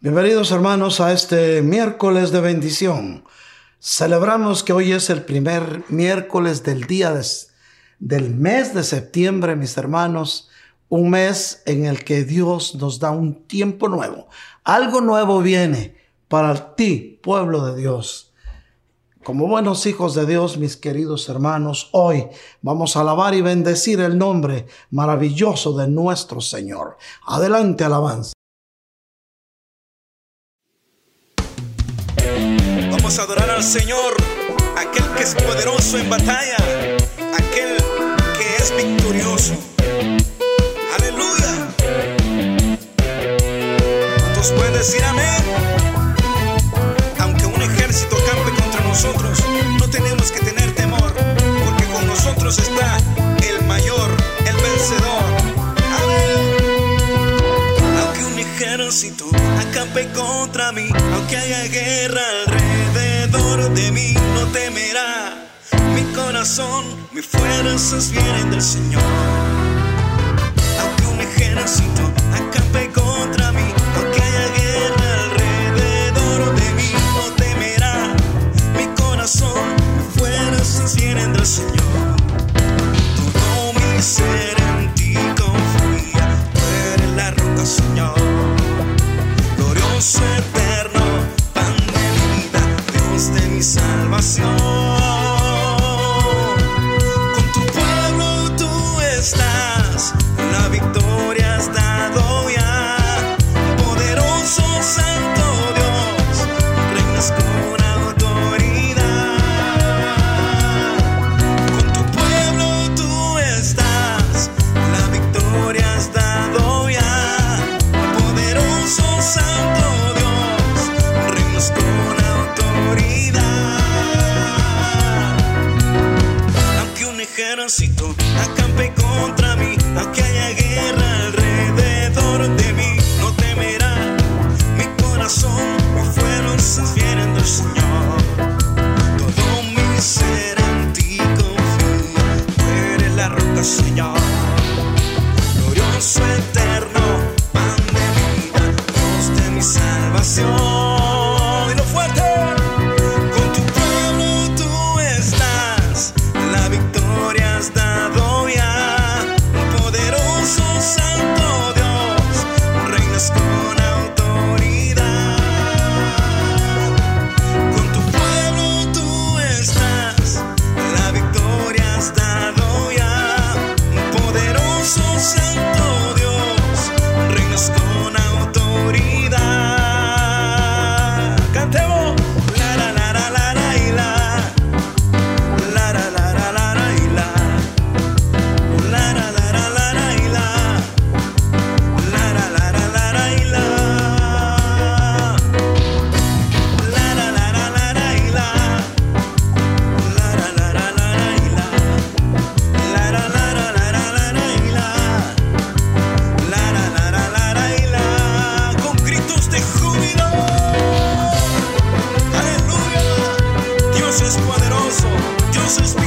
Bienvenidos hermanos a este miércoles de bendición. Celebramos que hoy es el primer miércoles del día del mes de septiembre, mis hermanos, un mes en el que Dios nos da un tiempo nuevo. Algo nuevo viene para ti, pueblo de Dios. Como buenos hijos de Dios, mis queridos hermanos, hoy vamos a alabar y bendecir el nombre maravilloso de nuestro Señor. Adelante, alabanza. Vamos a adorar al Señor, aquel que es poderoso en batalla, aquel que es victorioso. Aleluya. ¿Cuántos pueden decir amén? Aunque un ejército campe contra nosotros, no tenemos que tener temor, porque con nosotros está el mayor, el vencedor. Aunque un ejército acampe contra mí, aunque haya guerra alrededor de mí no temerá. Mi corazón, mis fuerzas vienen del Señor. Aunque un ejército acampe contra mí, aunque haya guerra alrededor de mí no temerá. Mi corazón, mis fuerzas vienen del Señor. Todo mi ser en ti confía, tú eres la roca, Señor. Glorioso eterno de mi salvación. This is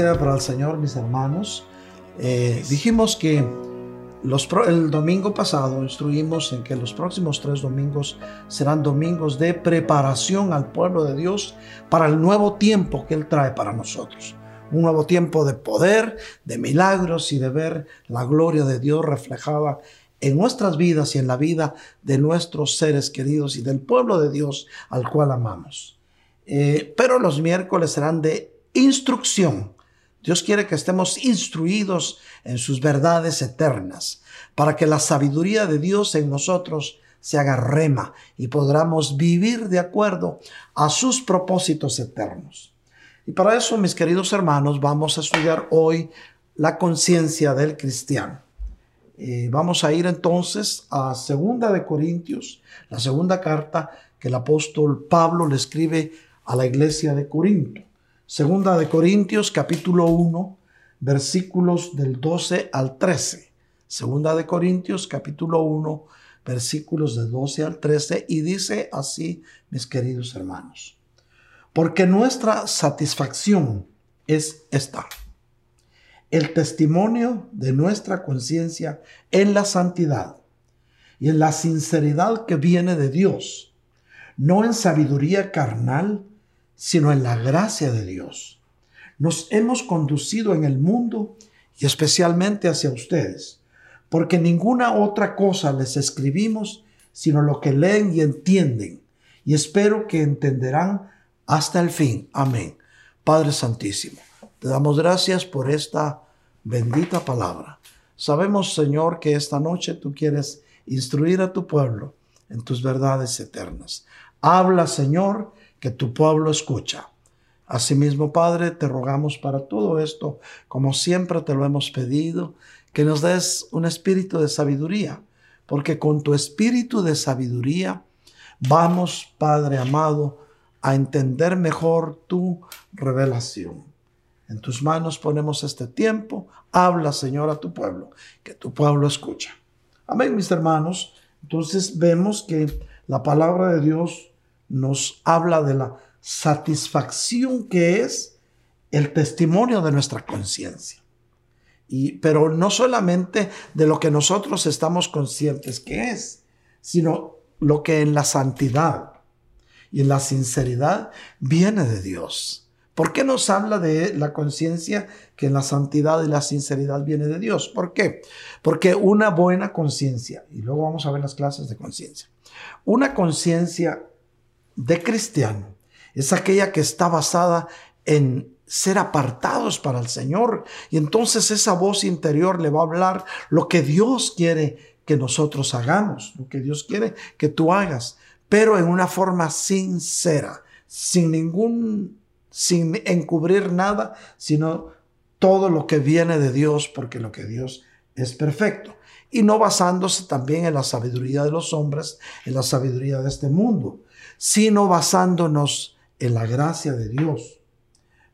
para el Señor, mis hermanos. Eh, dijimos que los el domingo pasado instruimos en que los próximos tres domingos serán domingos de preparación al pueblo de Dios para el nuevo tiempo que Él trae para nosotros. Un nuevo tiempo de poder, de milagros y de ver la gloria de Dios reflejada en nuestras vidas y en la vida de nuestros seres queridos y del pueblo de Dios al cual amamos. Eh, pero los miércoles serán de instrucción. Dios quiere que estemos instruidos en sus verdades eternas, para que la sabiduría de Dios en nosotros se haga rema y podamos vivir de acuerdo a sus propósitos eternos. Y para eso, mis queridos hermanos, vamos a estudiar hoy la conciencia del cristiano. Eh, vamos a ir entonces a Segunda de Corintios, la segunda carta que el apóstol Pablo le escribe a la iglesia de Corinto. Segunda de Corintios capítulo 1, versículos del 12 al 13. Segunda de Corintios capítulo 1, versículos del 12 al 13 y dice así, mis queridos hermanos, porque nuestra satisfacción es esta, el testimonio de nuestra conciencia en la santidad y en la sinceridad que viene de Dios, no en sabiduría carnal, sino en la gracia de Dios. Nos hemos conducido en el mundo y especialmente hacia ustedes, porque ninguna otra cosa les escribimos sino lo que leen y entienden, y espero que entenderán hasta el fin. Amén. Padre Santísimo, te damos gracias por esta bendita palabra. Sabemos, Señor, que esta noche tú quieres instruir a tu pueblo en tus verdades eternas. Habla, Señor, que tu pueblo escucha. Asimismo, Padre, te rogamos para todo esto, como siempre te lo hemos pedido, que nos des un espíritu de sabiduría, porque con tu espíritu de sabiduría vamos, Padre amado, a entender mejor tu revelación. En tus manos ponemos este tiempo. Habla, Señor, a tu pueblo, que tu pueblo escucha. Amén, mis hermanos. Entonces vemos que la palabra de Dios nos habla de la satisfacción que es el testimonio de nuestra conciencia. Y, pero no solamente de lo que nosotros estamos conscientes que es, sino lo que en la santidad y en la sinceridad viene de Dios. ¿Por qué nos habla de la conciencia que en la santidad y la sinceridad viene de Dios? ¿Por qué? Porque una buena conciencia, y luego vamos a ver las clases de conciencia, una conciencia de cristiano es aquella que está basada en ser apartados para el Señor. Y entonces esa voz interior le va a hablar lo que Dios quiere que nosotros hagamos, lo que Dios quiere que tú hagas, pero en una forma sincera, sin ningún, sin encubrir nada, sino todo lo que viene de Dios, porque lo que Dios es perfecto. Y no basándose también en la sabiduría de los hombres, en la sabiduría de este mundo, sino basándonos en la gracia de Dios.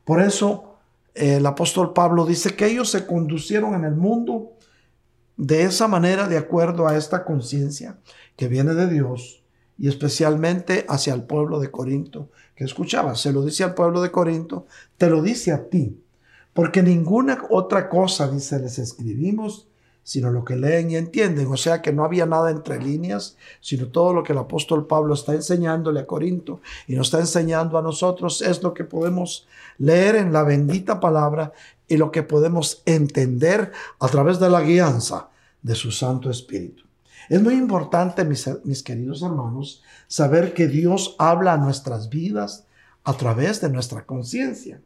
Por eso el apóstol Pablo dice que ellos se conducieron en el mundo de esa manera, de acuerdo a esta conciencia que viene de Dios y especialmente hacia el pueblo de Corinto que escuchaba. Se lo dice al pueblo de Corinto, te lo dice a ti, porque ninguna otra cosa, dice, les escribimos sino lo que leen y entienden. O sea que no había nada entre líneas, sino todo lo que el apóstol Pablo está enseñándole a Corinto y nos está enseñando a nosotros es lo que podemos leer en la bendita palabra y lo que podemos entender a través de la guianza de su Santo Espíritu. Es muy importante, mis, mis queridos hermanos, saber que Dios habla a nuestras vidas a través de nuestra conciencia.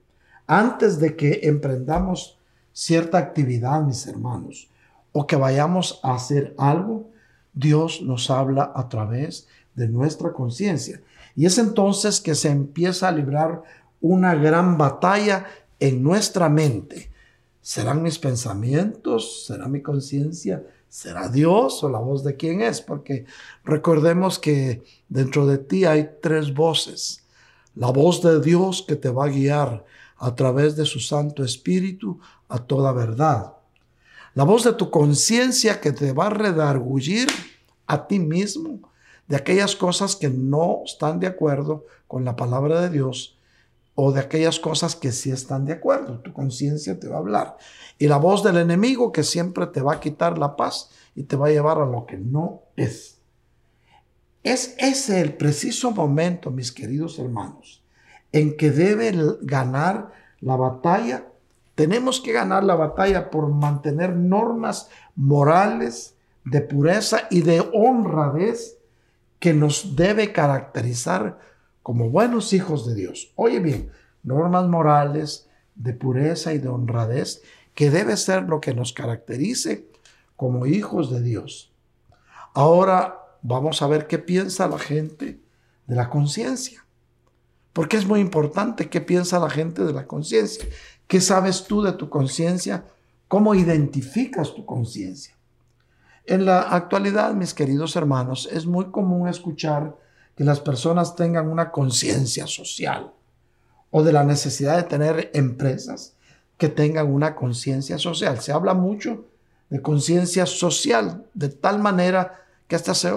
Antes de que emprendamos cierta actividad, mis hermanos, o que vayamos a hacer algo, Dios nos habla a través de nuestra conciencia. Y es entonces que se empieza a librar una gran batalla en nuestra mente. ¿Serán mis pensamientos? ¿Será mi conciencia? ¿Será Dios o la voz de quién es? Porque recordemos que dentro de ti hay tres voces. La voz de Dios que te va a guiar a través de su Santo Espíritu a toda verdad la voz de tu conciencia que te va a redargullir a ti mismo de aquellas cosas que no están de acuerdo con la palabra de Dios o de aquellas cosas que sí están de acuerdo. Tu conciencia te va a hablar. Y la voz del enemigo que siempre te va a quitar la paz y te va a llevar a lo que no es. Es ese el preciso momento, mis queridos hermanos, en que debe ganar la batalla tenemos que ganar la batalla por mantener normas morales de pureza y de honradez que nos debe caracterizar como buenos hijos de Dios. Oye bien, normas morales de pureza y de honradez que debe ser lo que nos caracterice como hijos de Dios. Ahora vamos a ver qué piensa la gente de la conciencia. Porque es muy importante qué piensa la gente de la conciencia. ¿Qué sabes tú de tu conciencia? ¿Cómo identificas tu conciencia? En la actualidad, mis queridos hermanos, es muy común escuchar que las personas tengan una conciencia social o de la necesidad de tener empresas que tengan una conciencia social. Se habla mucho de conciencia social, de tal manera que hasta se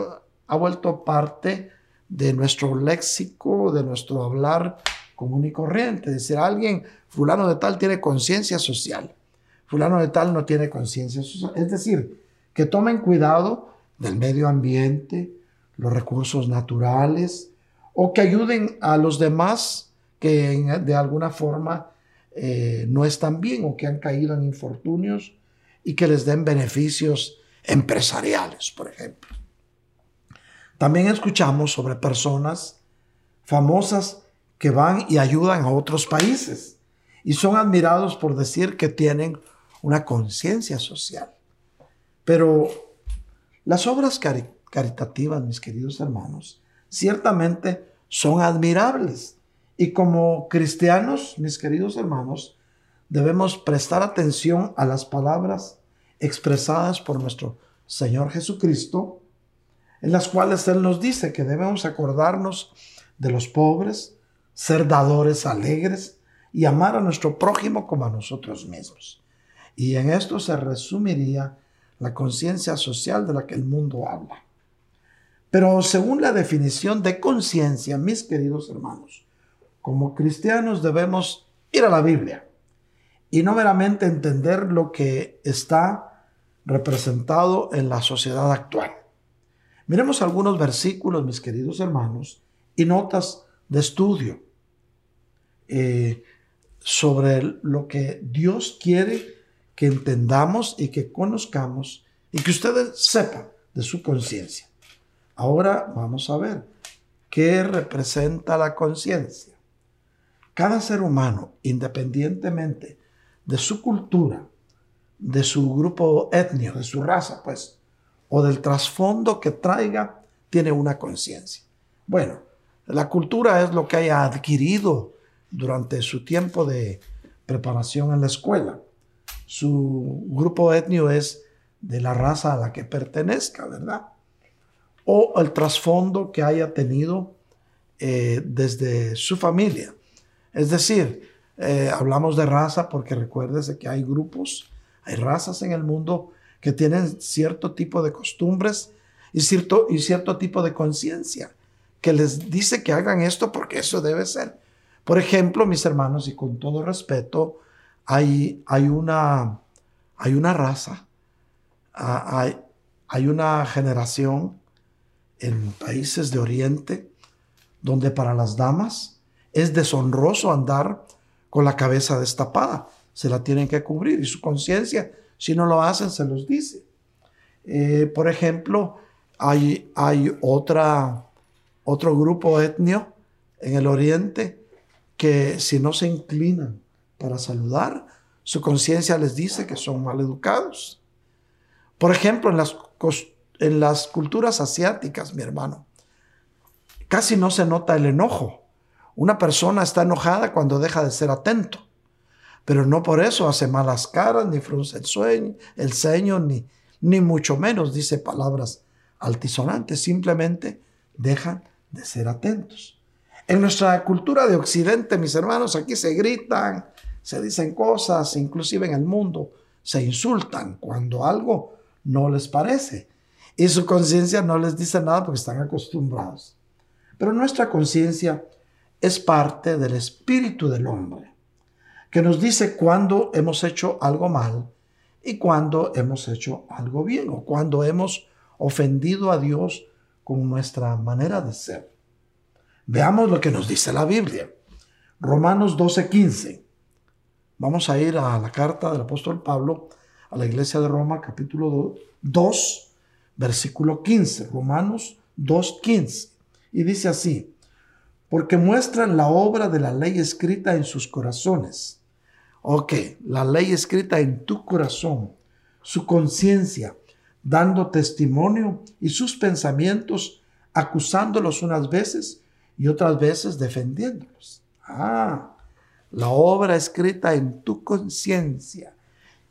ha vuelto parte de nuestro léxico, de nuestro hablar común y corriente. Decir, alguien, fulano de tal tiene conciencia social, fulano de tal no tiene conciencia social. Es decir, que tomen cuidado del medio ambiente, los recursos naturales, o que ayuden a los demás que de alguna forma eh, no están bien o que han caído en infortunios y que les den beneficios empresariales, por ejemplo. También escuchamos sobre personas famosas que van y ayudan a otros países y son admirados por decir que tienen una conciencia social. Pero las obras caritativas, mis queridos hermanos, ciertamente son admirables. Y como cristianos, mis queridos hermanos, debemos prestar atención a las palabras expresadas por nuestro Señor Jesucristo, en las cuales Él nos dice que debemos acordarnos de los pobres, ser dadores alegres y amar a nuestro prójimo como a nosotros mismos. Y en esto se resumiría la conciencia social de la que el mundo habla. Pero según la definición de conciencia, mis queridos hermanos, como cristianos debemos ir a la Biblia y no meramente entender lo que está representado en la sociedad actual. Miremos algunos versículos, mis queridos hermanos, y notas de estudio eh, sobre lo que Dios quiere que entendamos y que conozcamos y que ustedes sepan de su conciencia. Ahora vamos a ver qué representa la conciencia. Cada ser humano, independientemente de su cultura, de su grupo etnio, de su raza, pues, o del trasfondo que traiga, tiene una conciencia. Bueno, la cultura es lo que haya adquirido durante su tiempo de preparación en la escuela su grupo etnio es de la raza a la que pertenezca, ¿verdad? O el trasfondo que haya tenido eh, desde su familia. Es decir, eh, hablamos de raza porque recuérdese que hay grupos, hay razas en el mundo que tienen cierto tipo de costumbres y cierto, y cierto tipo de conciencia que les dice que hagan esto porque eso debe ser. Por ejemplo, mis hermanos, y con todo respeto, hay, hay, una, hay una raza, hay, hay una generación en países de Oriente donde para las damas es deshonroso andar con la cabeza destapada. Se la tienen que cubrir y su conciencia, si no lo hacen, se los dice. Eh, por ejemplo, hay, hay otra, otro grupo etnio en el Oriente que si no se inclinan para saludar, su conciencia les dice que son mal educados. Por ejemplo, en las, en las culturas asiáticas, mi hermano, casi no se nota el enojo. Una persona está enojada cuando deja de ser atento, pero no por eso hace malas caras, ni frunce el, sueño, el ceño, ni, ni mucho menos dice palabras altisonantes, simplemente dejan de ser atentos. En nuestra cultura de Occidente, mis hermanos, aquí se gritan, se dicen cosas, inclusive en el mundo se insultan cuando algo no les parece. Y su conciencia no les dice nada porque están acostumbrados. Pero nuestra conciencia es parte del espíritu del hombre, que nos dice cuando hemos hecho algo mal y cuando hemos hecho algo bien o cuando hemos ofendido a Dios con nuestra manera de ser. Veamos lo que nos dice la Biblia. Romanos 12:15. Vamos a ir a la carta del apóstol Pablo a la iglesia de Roma, capítulo 2, versículo 15, Romanos 2.15. Y dice así, porque muestran la obra de la ley escrita en sus corazones. Ok, la ley escrita en tu corazón, su conciencia, dando testimonio y sus pensamientos, acusándolos unas veces y otras veces defendiéndolos. Ah, la obra escrita en tu conciencia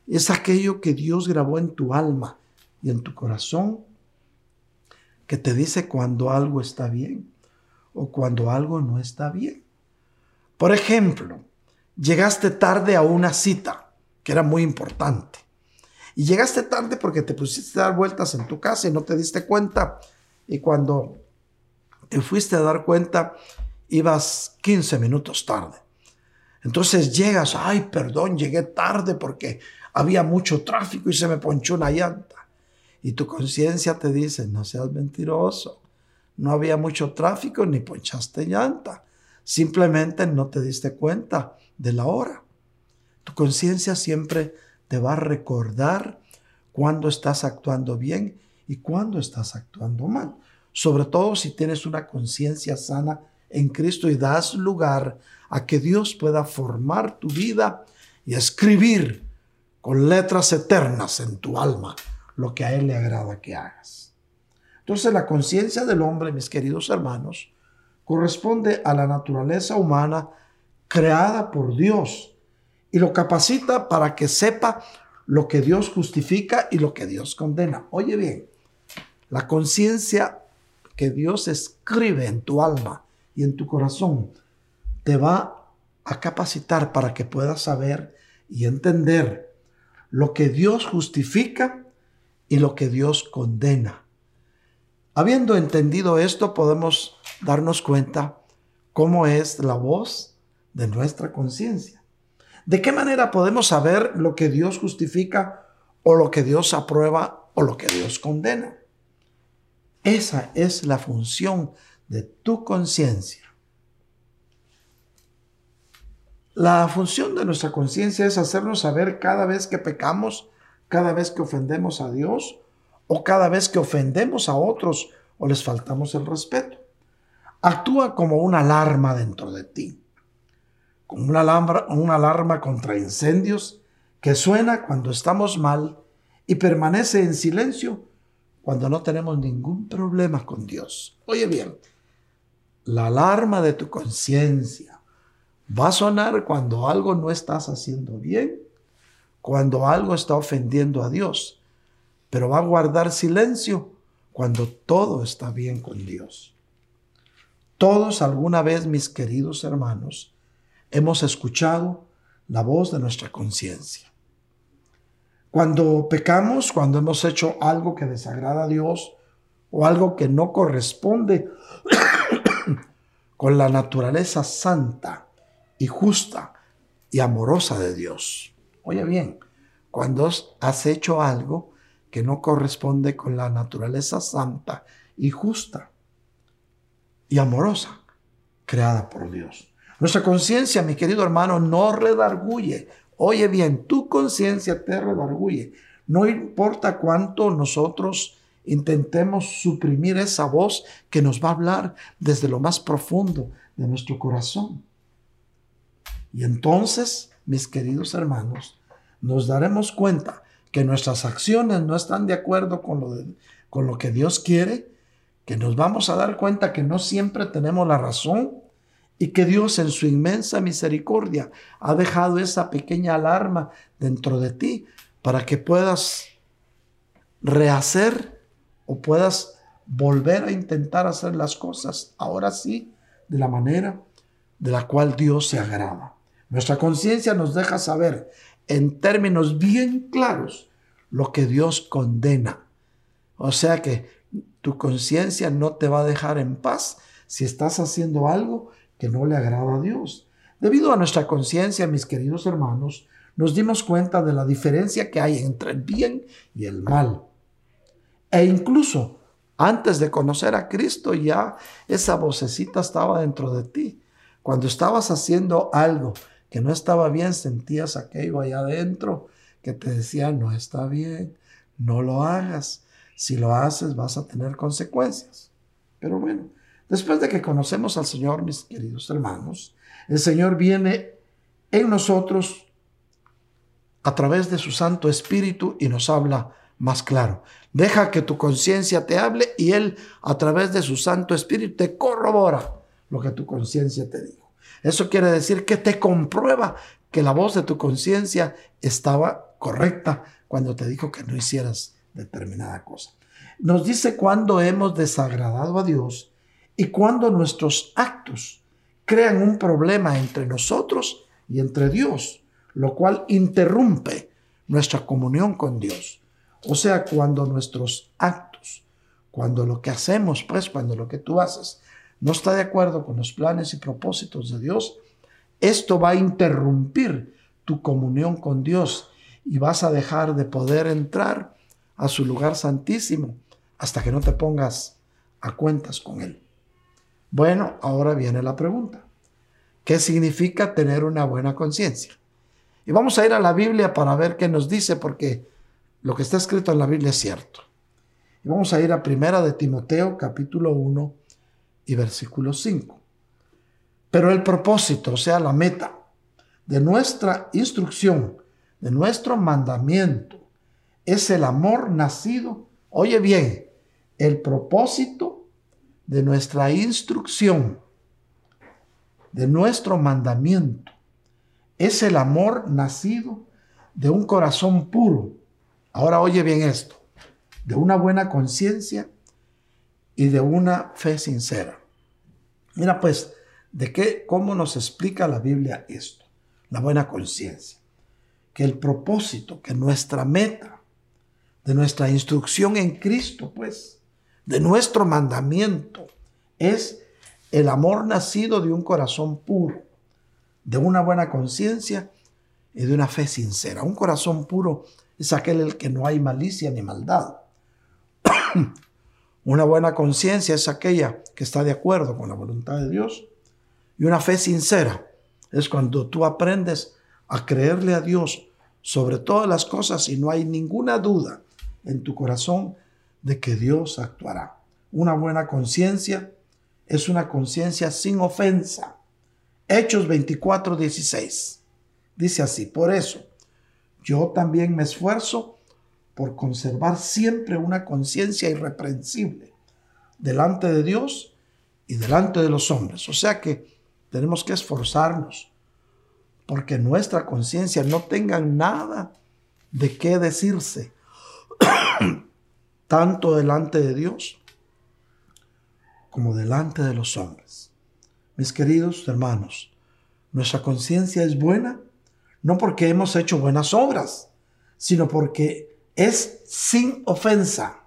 es aquello que Dios grabó en tu alma y en tu corazón que te dice cuando algo está bien o cuando algo no está bien. Por ejemplo, llegaste tarde a una cita que era muy importante. Y llegaste tarde porque te pusiste a dar vueltas en tu casa y no te diste cuenta. Y cuando fuiste a dar cuenta, ibas 15 minutos tarde. Entonces llegas, ay, perdón, llegué tarde porque había mucho tráfico y se me ponchó una llanta. Y tu conciencia te dice, no seas mentiroso. No había mucho tráfico ni ponchaste llanta. Simplemente no te diste cuenta de la hora. Tu conciencia siempre te va a recordar cuándo estás actuando bien y cuándo estás actuando mal. Sobre todo si tienes una conciencia sana en Cristo y das lugar a que Dios pueda formar tu vida y escribir con letras eternas en tu alma lo que a Él le agrada que hagas. Entonces la conciencia del hombre, mis queridos hermanos, corresponde a la naturaleza humana creada por Dios y lo capacita para que sepa lo que Dios justifica y lo que Dios condena. Oye bien, la conciencia que Dios escribe en tu alma y en tu corazón te va a capacitar para que puedas saber y entender lo que Dios justifica y lo que Dios condena. Habiendo entendido esto, podemos darnos cuenta cómo es la voz de nuestra conciencia. ¿De qué manera podemos saber lo que Dios justifica o lo que Dios aprueba o lo que Dios condena? Esa es la función de tu conciencia. La función de nuestra conciencia es hacernos saber cada vez que pecamos cada vez que ofendemos a Dios o cada vez que ofendemos a otros o les faltamos el respeto. Actúa como una alarma dentro de ti, como una alarma, una alarma contra incendios que suena cuando estamos mal y permanece en silencio cuando no tenemos ningún problema con Dios. Oye bien, la alarma de tu conciencia va a sonar cuando algo no estás haciendo bien cuando algo está ofendiendo a Dios, pero va a guardar silencio cuando todo está bien con Dios. Todos alguna vez, mis queridos hermanos, hemos escuchado la voz de nuestra conciencia. Cuando pecamos, cuando hemos hecho algo que desagrada a Dios o algo que no corresponde con la naturaleza santa y justa y amorosa de Dios. Oye bien, cuando has hecho algo que no corresponde con la naturaleza santa y justa y amorosa creada por Dios. Nuestra conciencia, mi querido hermano, no redarguye. Oye bien, tu conciencia te redarguye. No importa cuánto nosotros intentemos suprimir esa voz que nos va a hablar desde lo más profundo de nuestro corazón. Y entonces mis queridos hermanos, nos daremos cuenta que nuestras acciones no están de acuerdo con lo, con lo que Dios quiere, que nos vamos a dar cuenta que no siempre tenemos la razón y que Dios en su inmensa misericordia ha dejado esa pequeña alarma dentro de ti para que puedas rehacer o puedas volver a intentar hacer las cosas ahora sí de la manera de la cual Dios se agrada. Nuestra conciencia nos deja saber en términos bien claros lo que Dios condena. O sea que tu conciencia no te va a dejar en paz si estás haciendo algo que no le agrada a Dios. Debido a nuestra conciencia, mis queridos hermanos, nos dimos cuenta de la diferencia que hay entre el bien y el mal. E incluso antes de conocer a Cristo ya esa vocecita estaba dentro de ti. Cuando estabas haciendo algo que no estaba bien, sentías aquello allá adentro que te decía, no está bien, no lo hagas. Si lo haces vas a tener consecuencias. Pero bueno, después de que conocemos al Señor, mis queridos hermanos, el Señor viene en nosotros a través de su Santo Espíritu y nos habla más claro. Deja que tu conciencia te hable y Él a través de su Santo Espíritu te corrobora lo que tu conciencia te dijo. Eso quiere decir que te comprueba que la voz de tu conciencia estaba correcta cuando te dijo que no hicieras determinada cosa. Nos dice cuando hemos desagradado a Dios y cuando nuestros actos crean un problema entre nosotros y entre Dios, lo cual interrumpe nuestra comunión con Dios. O sea, cuando nuestros actos, cuando lo que hacemos, pues, cuando lo que tú haces no está de acuerdo con los planes y propósitos de Dios, esto va a interrumpir tu comunión con Dios y vas a dejar de poder entrar a su lugar santísimo hasta que no te pongas a cuentas con Él. Bueno, ahora viene la pregunta. ¿Qué significa tener una buena conciencia? Y vamos a ir a la Biblia para ver qué nos dice, porque lo que está escrito en la Biblia es cierto. Y vamos a ir a Primera de Timoteo, capítulo 1, y versículo 5. Pero el propósito, o sea, la meta de nuestra instrucción, de nuestro mandamiento, es el amor nacido. Oye bien, el propósito de nuestra instrucción, de nuestro mandamiento, es el amor nacido de un corazón puro. Ahora oye bien esto, de una buena conciencia y de una fe sincera. Mira pues, ¿de qué, cómo nos explica la Biblia esto? La buena conciencia. Que el propósito, que nuestra meta, de nuestra instrucción en Cristo, pues, de nuestro mandamiento, es el amor nacido de un corazón puro, de una buena conciencia y de una fe sincera. Un corazón puro es aquel el que no hay malicia ni maldad. Una buena conciencia es aquella que está de acuerdo con la voluntad de Dios. Y una fe sincera es cuando tú aprendes a creerle a Dios sobre todas las cosas y no hay ninguna duda en tu corazón de que Dios actuará. Una buena conciencia es una conciencia sin ofensa. Hechos 24, 16. Dice así, por eso yo también me esfuerzo por conservar siempre una conciencia irreprensible delante de Dios y delante de los hombres. O sea que tenemos que esforzarnos porque nuestra conciencia no tenga nada de qué decirse, tanto delante de Dios como delante de los hombres. Mis queridos hermanos, nuestra conciencia es buena no porque hemos hecho buenas obras, sino porque es sin ofensa.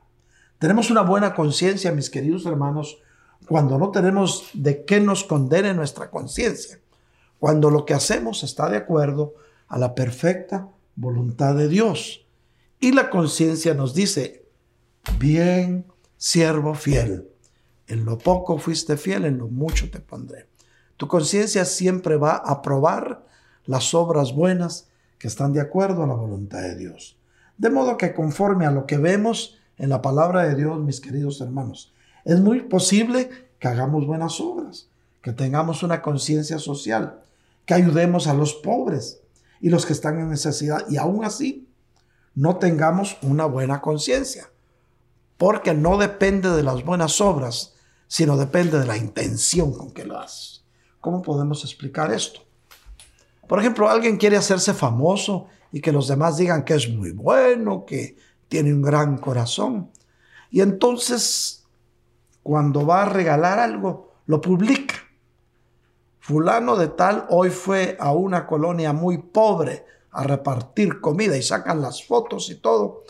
Tenemos una buena conciencia, mis queridos hermanos, cuando no tenemos de qué nos condene nuestra conciencia, cuando lo que hacemos está de acuerdo a la perfecta voluntad de Dios. Y la conciencia nos dice, bien, siervo fiel, en lo poco fuiste fiel, en lo mucho te pondré. Tu conciencia siempre va a probar las obras buenas que están de acuerdo a la voluntad de Dios. De modo que conforme a lo que vemos en la palabra de Dios, mis queridos hermanos, es muy posible que hagamos buenas obras, que tengamos una conciencia social, que ayudemos a los pobres y los que están en necesidad y aún así no tengamos una buena conciencia, porque no depende de las buenas obras, sino depende de la intención con que lo haces. ¿Cómo podemos explicar esto? Por ejemplo, alguien quiere hacerse famoso y que los demás digan que es muy bueno, que tiene un gran corazón. Y entonces, cuando va a regalar algo, lo publica. Fulano de tal hoy fue a una colonia muy pobre a repartir comida y sacan las fotos y todo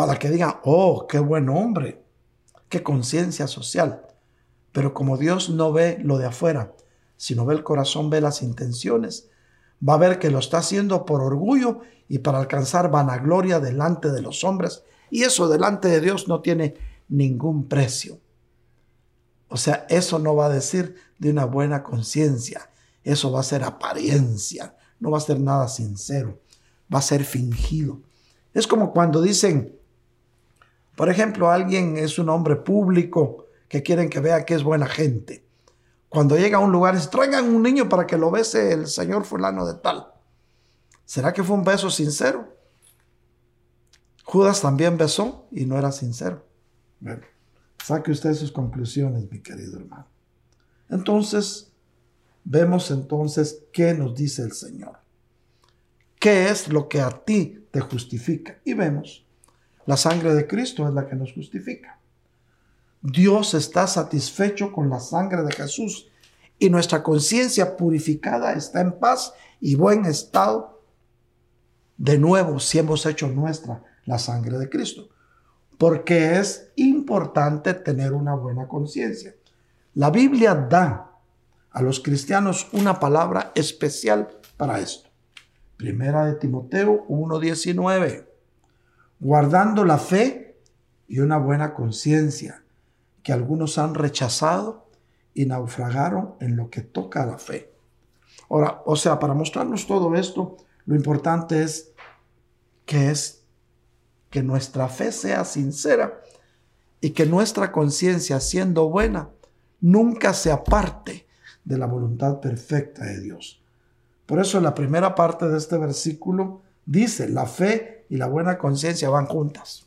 para que digan, oh, qué buen hombre, qué conciencia social. Pero como Dios no ve lo de afuera, sino ve el corazón, ve las intenciones, va a ver que lo está haciendo por orgullo y para alcanzar vanagloria delante de los hombres. Y eso delante de Dios no tiene ningún precio. O sea, eso no va a decir de una buena conciencia. Eso va a ser apariencia. No va a ser nada sincero. Va a ser fingido. Es como cuando dicen, Por ejemplo, alguien es un hombre público que quieren que vea que es buena gente. Cuando llega a un lugar, dice, traigan un niño para que lo bese el señor fulano de tal. ¿Será que fue un beso sincero? Judas también besó y no era sincero. Bueno, saque usted sus conclusiones, mi querido hermano. Entonces, vemos entonces qué nos dice el Señor. ¿Qué es lo que a ti te justifica? Y vemos, la sangre de Cristo es la que nos justifica. Dios está satisfecho con la sangre de Jesús y nuestra conciencia purificada está en paz y buen estado. De nuevo, si hemos hecho nuestra la sangre de Cristo, porque es importante tener una buena conciencia. La Biblia da a los cristianos una palabra especial para esto. Primera de Timoteo 1:19. Guardando la fe y una buena conciencia que algunos han rechazado y naufragaron en lo que toca a la fe. Ahora, o sea, para mostrarnos todo esto, lo importante es que es que nuestra fe sea sincera y que nuestra conciencia, siendo buena, nunca se aparte de la voluntad perfecta de Dios. Por eso la primera parte de este versículo dice, la fe y la buena conciencia van juntas.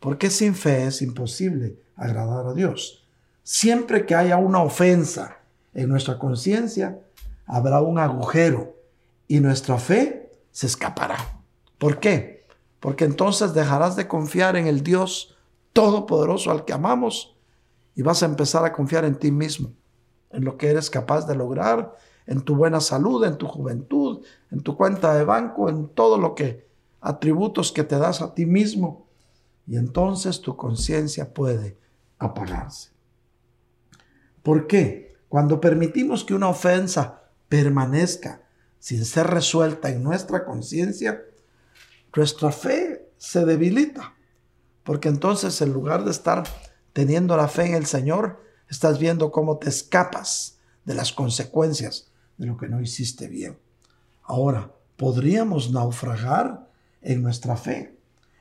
Porque sin fe es imposible agradar a Dios. Siempre que haya una ofensa en nuestra conciencia, habrá un agujero y nuestra fe se escapará. ¿Por qué? Porque entonces dejarás de confiar en el Dios Todopoderoso al que amamos y vas a empezar a confiar en ti mismo, en lo que eres capaz de lograr, en tu buena salud, en tu juventud, en tu cuenta de banco, en todo lo que atributos que te das a ti mismo y entonces tu conciencia puede apagarse. ¿Por qué? Cuando permitimos que una ofensa permanezca sin ser resuelta en nuestra conciencia, nuestra fe se debilita. Porque entonces en lugar de estar teniendo la fe en el Señor, estás viendo cómo te escapas de las consecuencias de lo que no hiciste bien. Ahora, podríamos naufragar en nuestra fe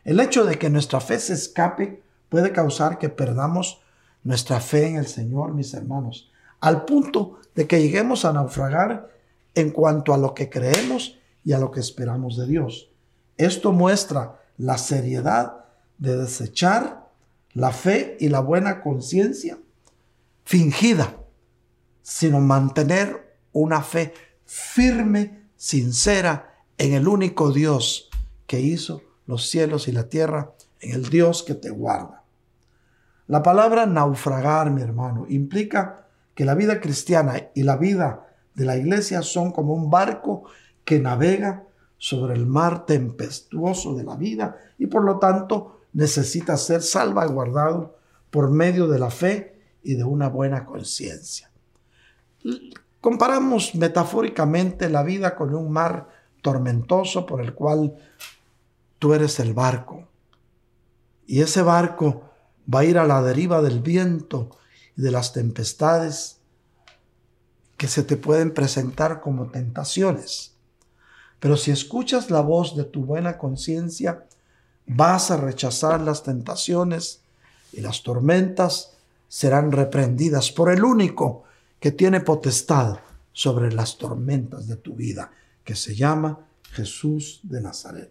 el hecho de que nuestra fe se escape puede causar que perdamos nuestra fe en el Señor, mis hermanos, al punto de que lleguemos a naufragar en cuanto a lo que creemos y a lo que esperamos de Dios. Esto muestra la seriedad de desechar la fe y la buena conciencia fingida, sino mantener una fe firme, sincera en el único Dios que hizo los cielos y la tierra, en el Dios que te guarda. La palabra naufragar, mi hermano, implica que la vida cristiana y la vida de la iglesia son como un barco que navega sobre el mar tempestuoso de la vida y por lo tanto necesita ser salvaguardado por medio de la fe y de una buena conciencia. Comparamos metafóricamente la vida con un mar tormentoso por el cual tú eres el barco. Y ese barco va a ir a la deriva del viento y de las tempestades que se te pueden presentar como tentaciones. Pero si escuchas la voz de tu buena conciencia, vas a rechazar las tentaciones y las tormentas serán reprendidas por el único que tiene potestad sobre las tormentas de tu vida, que se llama Jesús de Nazaret.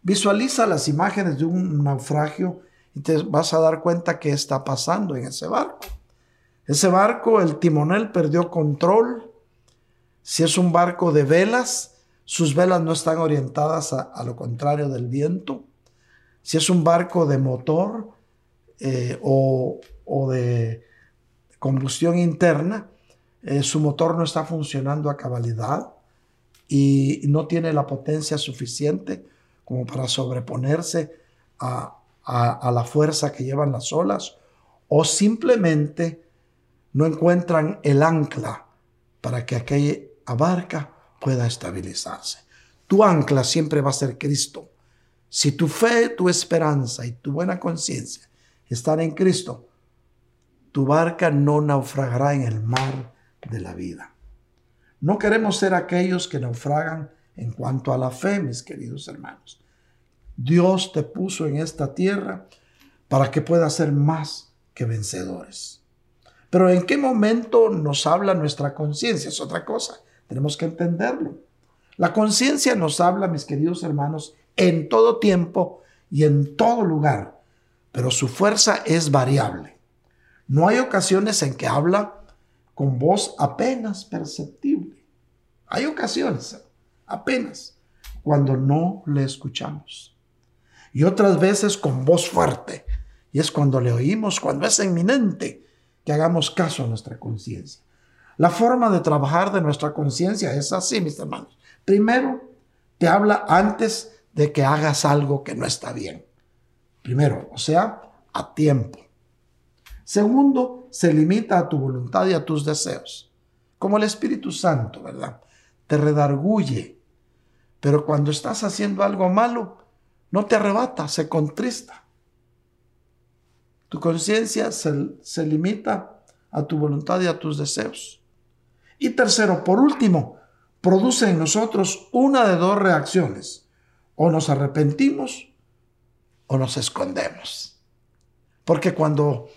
Visualiza las imágenes de un naufragio y te vas a dar cuenta qué está pasando en ese barco. Ese barco, el timonel perdió control. Si es un barco de velas, sus velas no están orientadas a, lo contrario del viento. Si es un barco de motor eh, o, de combustión interna, eh, su motor no está funcionando a cabalidad y no tiene la potencia suficiente como para sobreponerse a, la fuerza que llevan las olas, o simplemente no encuentran el ancla para que aquella barca pueda estabilizarse. Tu ancla siempre va a ser Cristo. Si tu fe, tu esperanza y tu buena conciencia están en Cristo, tu barca no naufragará en el mar de la vida. No queremos ser aquellos que naufragan en cuanto a la fe, mis queridos hermanos. Dios te puso en esta tierra para que puedas ser más que vencedores. Pero ¿en qué momento nos habla nuestra conciencia? Es otra cosa. Tenemos que entenderlo. La conciencia nos habla, mis queridos hermanos, en todo tiempo y en todo lugar, pero su fuerza es variable. No hay ocasiones en que habla con voz apenas perceptible. Hay ocasiones, apenas, cuando no le escuchamos. Y otras veces con voz fuerte. Y es cuando le oímos, cuando es inminente que hagamos caso a nuestra conciencia. La forma de trabajar de nuestra conciencia es así, mis hermanos. Primero, te habla antes de que hagas algo que no está bien. Primero, o sea, a tiempo. Segundo, se limita a tu voluntad y a tus deseos. Como el Espíritu Santo, ¿verdad? Te redarguye. Pero cuando estás haciendo algo malo, no te arrebata, se contrista. Tu conciencia se, se, limita a tu voluntad y a tus deseos. Y tercero, por último, produce en nosotros una de dos reacciones. O nos arrepentimos o nos escondemos. Porque cuando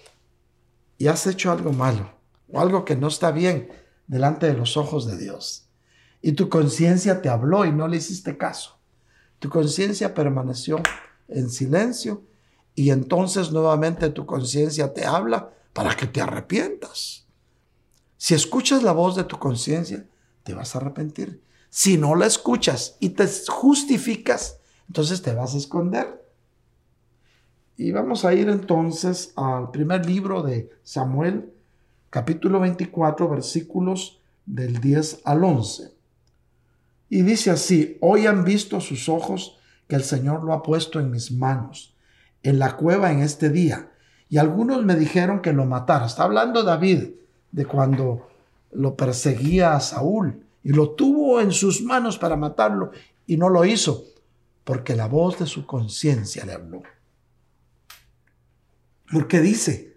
ya has hecho algo malo o algo que no está bien delante de los ojos de Dios y tu conciencia te habló y no le hiciste caso, tu conciencia permaneció en silencio y entonces nuevamente tu conciencia te habla para que te arrepientas. Si escuchas la voz de tu conciencia, te vas a arrepentir. Si no la escuchas y te justificas, entonces te vas a esconder. Y vamos a ir entonces al primer libro de Samuel, capítulo 24, versículos del 10 al 11. Y dice así, hoy han visto sus ojos que el Señor lo ha puesto en mis manos, en la cueva en este día. Y algunos me dijeron que lo matara. Está hablando David de cuando lo perseguía a Saúl y lo tuvo en sus manos para matarlo y no lo hizo porque la voz de su conciencia le habló. Porque dice,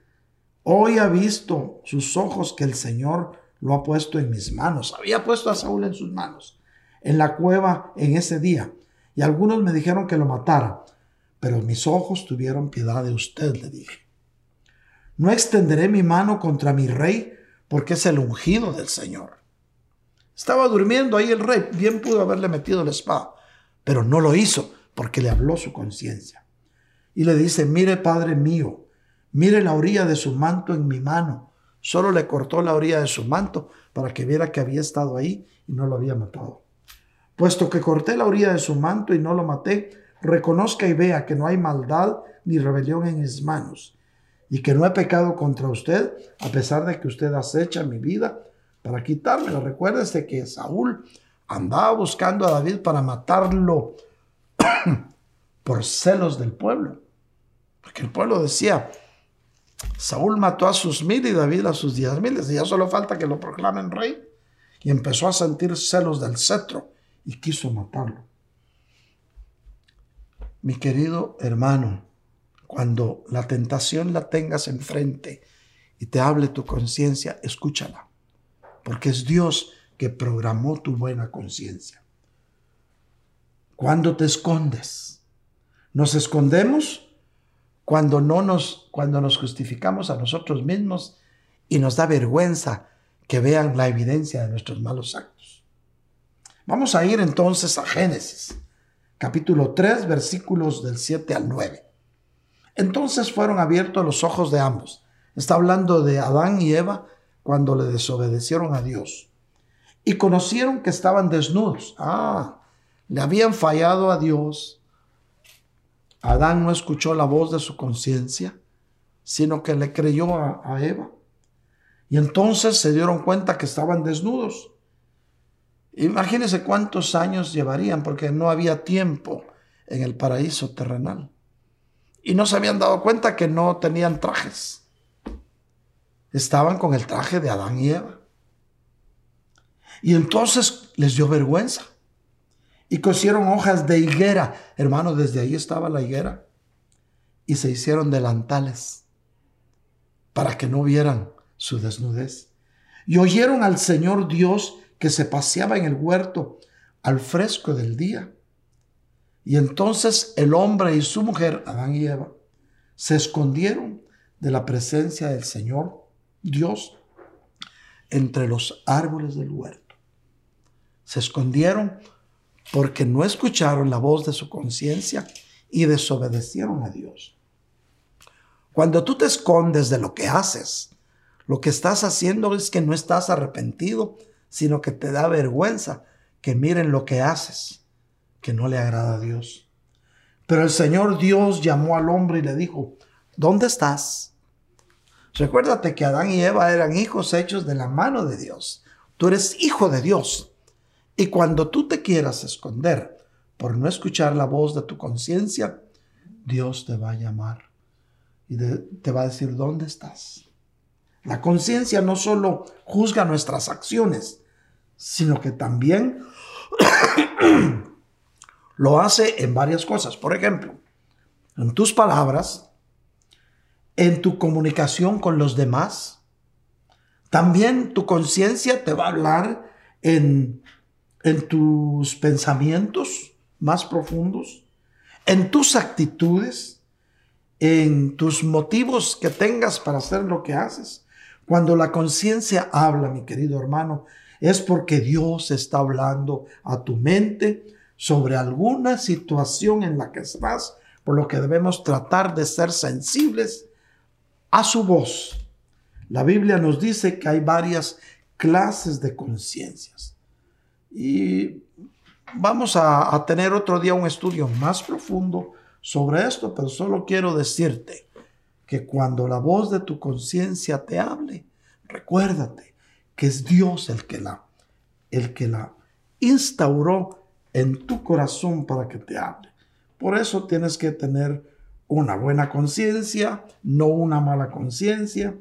hoy ha visto sus ojos que el Señor lo ha puesto en mis manos. Había puesto a Saúl en sus manos, en la cueva en ese día. Y algunos me dijeron que lo matara, pero mis ojos tuvieron piedad de usted, le dije. No extenderé mi mano contra mi rey, porque es el ungido del Señor. Estaba durmiendo ahí el rey, bien pudo haberle metido la espada, pero no lo hizo porque le habló su conciencia. Y le dice, mire, Padre mío, mire la orilla de su manto en mi mano. Solo le cortó la orilla de su manto para que viera que había estado ahí y no lo había matado. Puesto que corté la orilla de su manto y no lo maté, reconozca y vea que no hay maldad ni rebelión en mis manos, y que no he pecado contra usted, a pesar de que usted acecha mi vida para quitármelo. Recuérdese que Saúl andaba buscando a David para matarlo por celos del pueblo. Porque el pueblo decía, Saúl mató a sus mil y David a sus diez mil. Y ya solo falta que lo proclamen rey. Y empezó a sentir celos del cetro y quiso matarlo. Mi querido hermano, cuando la tentación la tengas enfrente y te hable tu conciencia, escúchala porque es Dios que programó tu buena conciencia. Cuando te escondes, nos escondemos cuando no nos cuando nos justificamos a nosotros mismos y nos da vergüenza que vean la evidencia de nuestros malos actos. Vamos a ir entonces a Génesis, capítulo 3, versículos del 7 al 9. Entonces fueron abiertos los ojos de ambos. Está hablando de Adán y Eva cuando le desobedecieron a Dios y conocieron que estaban desnudos. Ah, le habían fallado a Dios. Adán no escuchó la voz de su conciencia, sino que le creyó a, Eva. Y entonces se dieron cuenta que estaban desnudos. Imagínense cuántos años llevarían, porque no había tiempo en el paraíso terrenal. Y no se habían dado cuenta que no tenían trajes estaban con el traje de Adán y Eva. Y entonces les dio vergüenza. Y cosieron hojas de higuera. Hermano, desde ahí estaba la higuera. Y se hicieron delantales para que no vieran su desnudez. Y oyeron al Señor Dios que se paseaba en el huerto al fresco del día. Y entonces el hombre y su mujer, Adán y Eva, se escondieron de la presencia del Señor Dios entre los árboles del huerto. Se escondieron porque no escucharon la voz de su conciencia y desobedecieron a Dios. Cuando tú te escondes de lo que haces, lo que estás haciendo es que no estás arrepentido, sino que te da vergüenza que miren lo que haces que no le agrada a Dios. Pero el Señor Dios llamó al hombre y le dijo, ¿dónde estás? Recuérdate que Adán y Eva eran hijos hechos de la mano de Dios. Tú eres hijo de Dios. Y cuando tú te quieras esconder por no escuchar la voz de tu conciencia, Dios te va a llamar y te va a decir, ¿dónde estás? La conciencia no solo juzga nuestras acciones, sino que también Lo hace en varias cosas. Por ejemplo, en tus palabras, en tu comunicación con los demás. También tu conciencia te va a hablar en, en tus pensamientos más profundos, en tus actitudes, en tus motivos que tengas para hacer lo que haces. Cuando la conciencia habla, mi querido hermano, es porque Dios está hablando a tu mente, sobre alguna situación en la que estás, por lo que debemos tratar de ser sensibles a su voz. La Biblia nos dice que hay varias clases de conciencias. Y vamos a, tener otro día un estudio más profundo sobre esto, pero solo quiero decirte que cuando la voz de tu conciencia te hable, recuérdate que es Dios el que la, el que la instauró en tu corazón para que te hable. Por eso tienes que tener una buena conciencia, no una mala conciencia,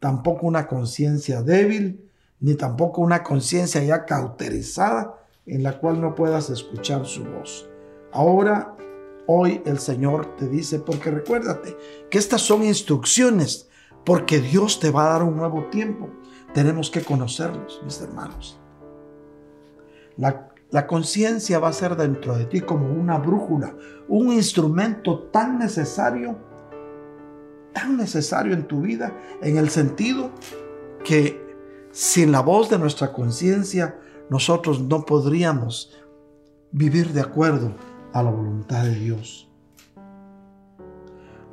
tampoco una conciencia débil, ni tampoco una conciencia ya cauterizada en la cual no puedas escuchar su voz. Ahora, hoy el Señor te dice, porque recuérdate que estas son instrucciones, porque Dios te va a dar un nuevo tiempo. Tenemos que conocerlos, mis hermanos. La conciencia va a ser dentro de ti como una brújula, un instrumento tan necesario, tan necesario en tu vida, en el sentido que sin la voz de nuestra conciencia nosotros no podríamos vivir de acuerdo a la voluntad de Dios.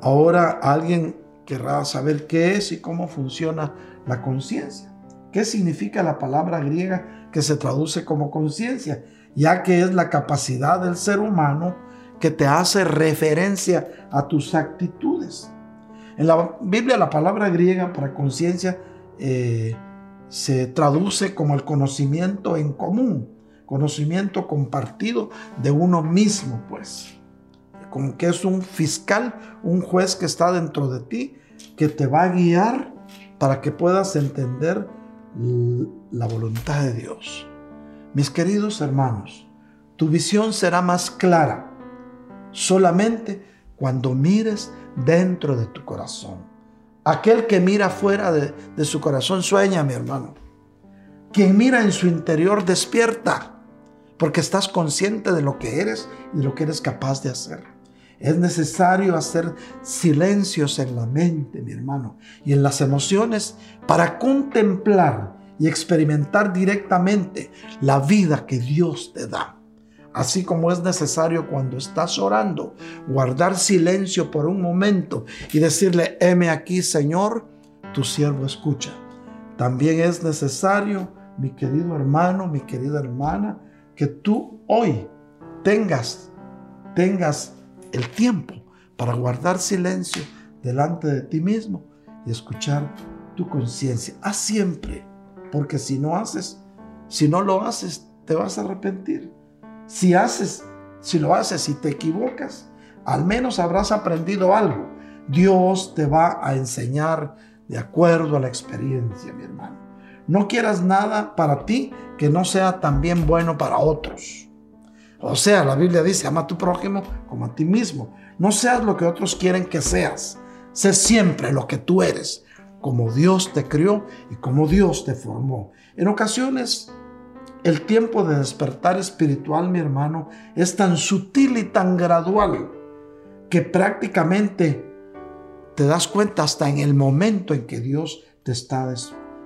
Ahora alguien querrá saber qué es y cómo funciona la conciencia. ¿Qué significa la palabra griega que se traduce como conciencia, ya que es la capacidad del ser humano que te hace referencia a tus actitudes. En la Biblia la palabra griega para conciencia eh, se traduce como el conocimiento en común, conocimiento compartido de uno mismo, pues. Como que es un fiscal, un juez que está dentro de ti, que te va a guiar para que puedas entender la voluntad de Dios. Mis queridos hermanos, tu visión será más clara solamente cuando mires dentro de tu corazón. Aquel que mira fuera de, de su corazón sueña, mi hermano. Quien mira en su interior despierta, porque estás consciente de lo que eres y de lo que eres capaz de hacer. Es necesario hacer silencios en la mente, mi hermano, y en las emociones para contemplar y experimentar directamente la vida que Dios te da. Así como es necesario cuando estás orando, guardar silencio por un momento y decirle, heme aquí, Señor, tu siervo escucha. También es necesario, mi querido hermano, mi querida hermana, que tú hoy tengas, tengas el tiempo para guardar silencio delante de ti mismo y escuchar tu conciencia. Haz siempre, porque si no haces, si no lo haces, te vas a arrepentir. Si haces, si lo haces y te equivocas, al menos habrás aprendido algo. Dios te va a enseñar de acuerdo a la experiencia, mi hermano. No quieras nada para ti que no sea también bueno para otros. O sea, la Biblia dice, ama a tu prójimo como a ti mismo. No seas lo que otros quieren que seas. Sé siempre lo que tú eres, como Dios te crió y como Dios te formó. En ocasiones el tiempo de despertar espiritual, mi hermano, es tan sutil y tan gradual que prácticamente te das cuenta hasta en el momento en que Dios te está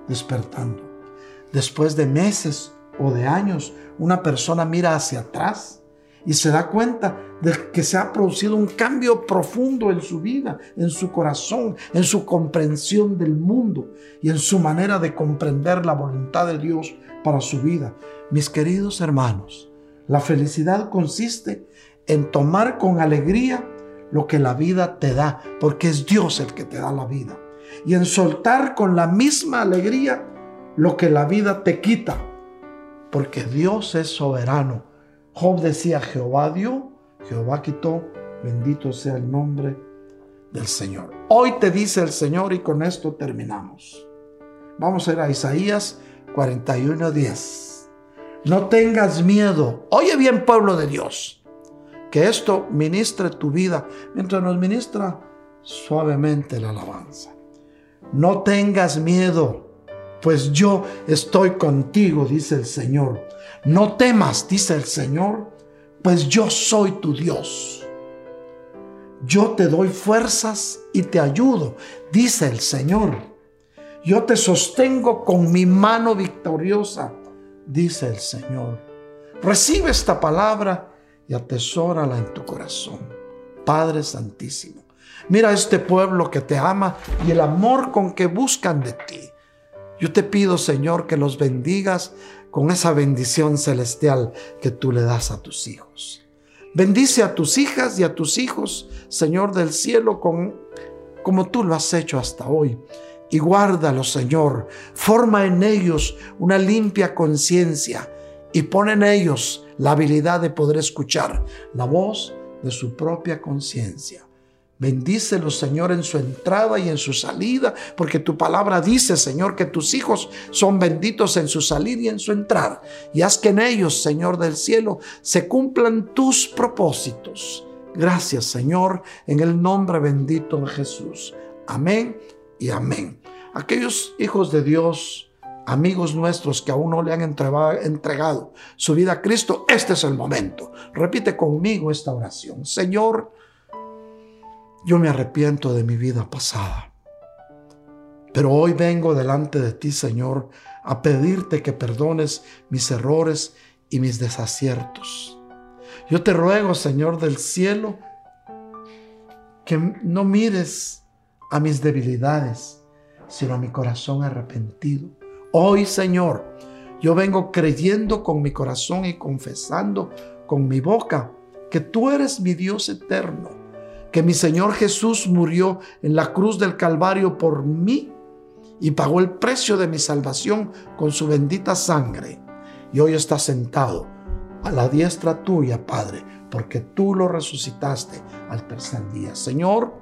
despertando. Después de meses o de años, una persona mira hacia atrás y se da cuenta de que se ha producido un cambio profundo en su vida, en su corazón, en su comprensión del mundo y en su manera de comprender la voluntad de Dios para su vida. Mis queridos hermanos, la felicidad consiste en tomar con alegría lo que la vida te da, porque es Dios el que te da la vida. Y en soltar con la misma alegría lo que la vida te quita, porque Dios es soberano Job decía, Jehová dio, Jehová quitó, bendito sea el nombre del Señor. Hoy te dice el Señor y con esto terminamos. Vamos a ir a Isaías 41:10. No tengas miedo. Oye bien, pueblo de Dios, que esto ministre tu vida mientras nos ministra suavemente la alabanza. No tengas miedo, pues yo estoy contigo, dice el Señor. No temas, dice el Señor, pues yo soy tu Dios. Yo te doy fuerzas y te ayudo, dice el Señor. Yo te sostengo con mi mano victoriosa, dice el Señor. Recibe esta palabra y atesórala en tu corazón. Padre Santísimo, mira este pueblo que te ama y el amor con que buscan de ti. Yo te pido, Señor, que los bendigas con esa bendición celestial que tú le das a tus hijos. Bendice a tus hijas y a tus hijos, Señor del cielo, con, como tú lo has hecho hasta hoy. Y guárdalos, Señor. Forma en ellos una limpia conciencia y pon en ellos la habilidad de poder escuchar la voz de su propia conciencia. Bendícelos, Señor, en su entrada y en su salida, porque tu palabra dice, Señor, que tus hijos son benditos en su salida y en su entrar. Y haz que en ellos, Señor del cielo, se cumplan tus propósitos. Gracias, Señor, en el nombre bendito de Jesús. Amén y amén. Aquellos hijos de Dios, amigos nuestros que aún no le han entregado su vida a Cristo, este es el momento. Repite conmigo esta oración. Señor, yo me arrepiento de mi vida pasada. Pero hoy vengo delante de ti, Señor, a pedirte que perdones mis errores y mis desaciertos. Yo te ruego, Señor del cielo, que no mires a mis debilidades, sino a mi corazón arrepentido. Hoy, Señor, yo vengo creyendo con mi corazón y confesando con mi boca que tú eres mi Dios eterno que mi Señor Jesús murió en la cruz del Calvario por mí y pagó el precio de mi salvación con su bendita sangre. Y hoy está sentado a la diestra tuya, Padre, porque tú lo resucitaste al tercer día. Señor,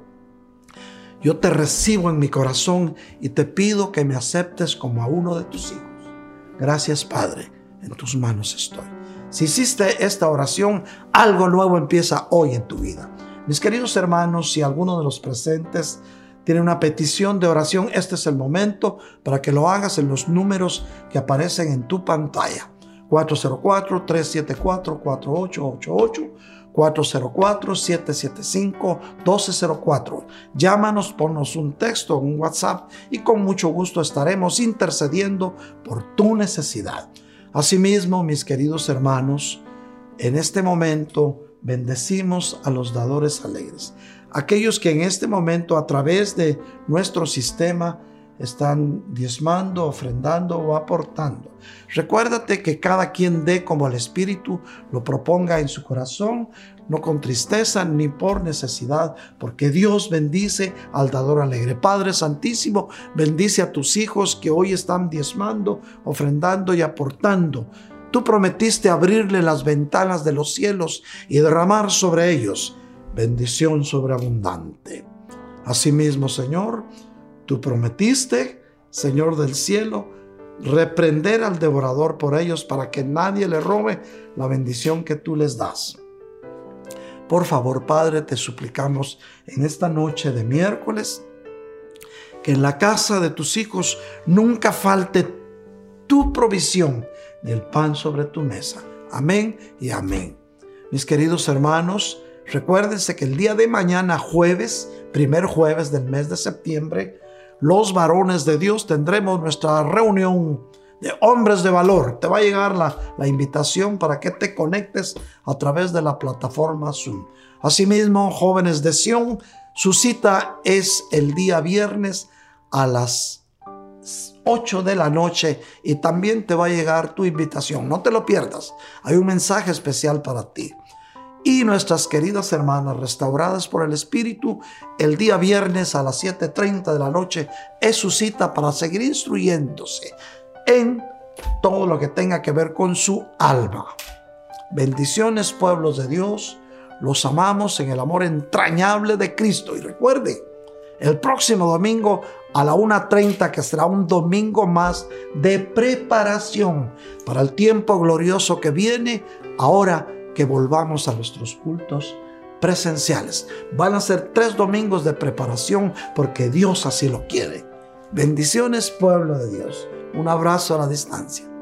yo te recibo en mi corazón y te pido que me aceptes como a uno de tus hijos. Gracias, Padre, en tus manos estoy. Si hiciste esta oración, algo nuevo empieza hoy en tu vida. Mis queridos hermanos, si alguno de los presentes tiene una petición de oración, este es el momento para que lo hagas en los números que aparecen en tu pantalla. 404-374-4888, 404-775-1204. Llámanos, ponnos un texto, un WhatsApp y con mucho gusto estaremos intercediendo por tu necesidad. Asimismo, mis queridos hermanos, en este momento bendecimos a los dadores alegres, aquellos que en este momento a través de nuestro sistema están diezmando, ofrendando o aportando. Recuérdate que cada quien dé como el Espíritu lo proponga en su corazón, no con tristeza ni por necesidad, porque Dios bendice al dador alegre. Padre Santísimo, bendice a tus hijos que hoy están diezmando, ofrendando y aportando Tú prometiste abrirle las ventanas de los cielos y derramar sobre ellos bendición sobreabundante. Asimismo, Señor, tú prometiste, Señor del cielo, reprender al devorador por ellos para que nadie le robe la bendición que tú les das. Por favor, Padre, te suplicamos en esta noche de miércoles que en la casa de tus hijos nunca falte tu provisión y el pan sobre tu mesa. Amén y amén. Mis queridos hermanos, recuérdense que el día de mañana, jueves, primer jueves del mes de septiembre, los varones de Dios tendremos nuestra reunión de hombres de valor. Te va a llegar la, la, invitación para que te conectes a través de la plataforma Zoom. Asimismo, jóvenes de Sion, su cita es el día viernes a las 8 de la noche y también te va a llegar tu invitación. No te lo pierdas. Hay un mensaje especial para ti y nuestras queridas hermanas restauradas por el Espíritu, el día viernes a las 7.30 de la noche es su cita para seguir instruyéndose en todo lo que tenga que ver con su alma. Bendiciones pueblos de Dios, los amamos en el amor entrañable de Cristo y recuerde, el próximo domingo a la 1.30 que será un domingo más de preparación para el tiempo glorioso que viene ahora que volvamos a nuestros cultos presenciales. Van a ser tres domingos de preparación porque Dios así lo quiere. Bendiciones pueblo de Dios. Un abrazo a la distancia.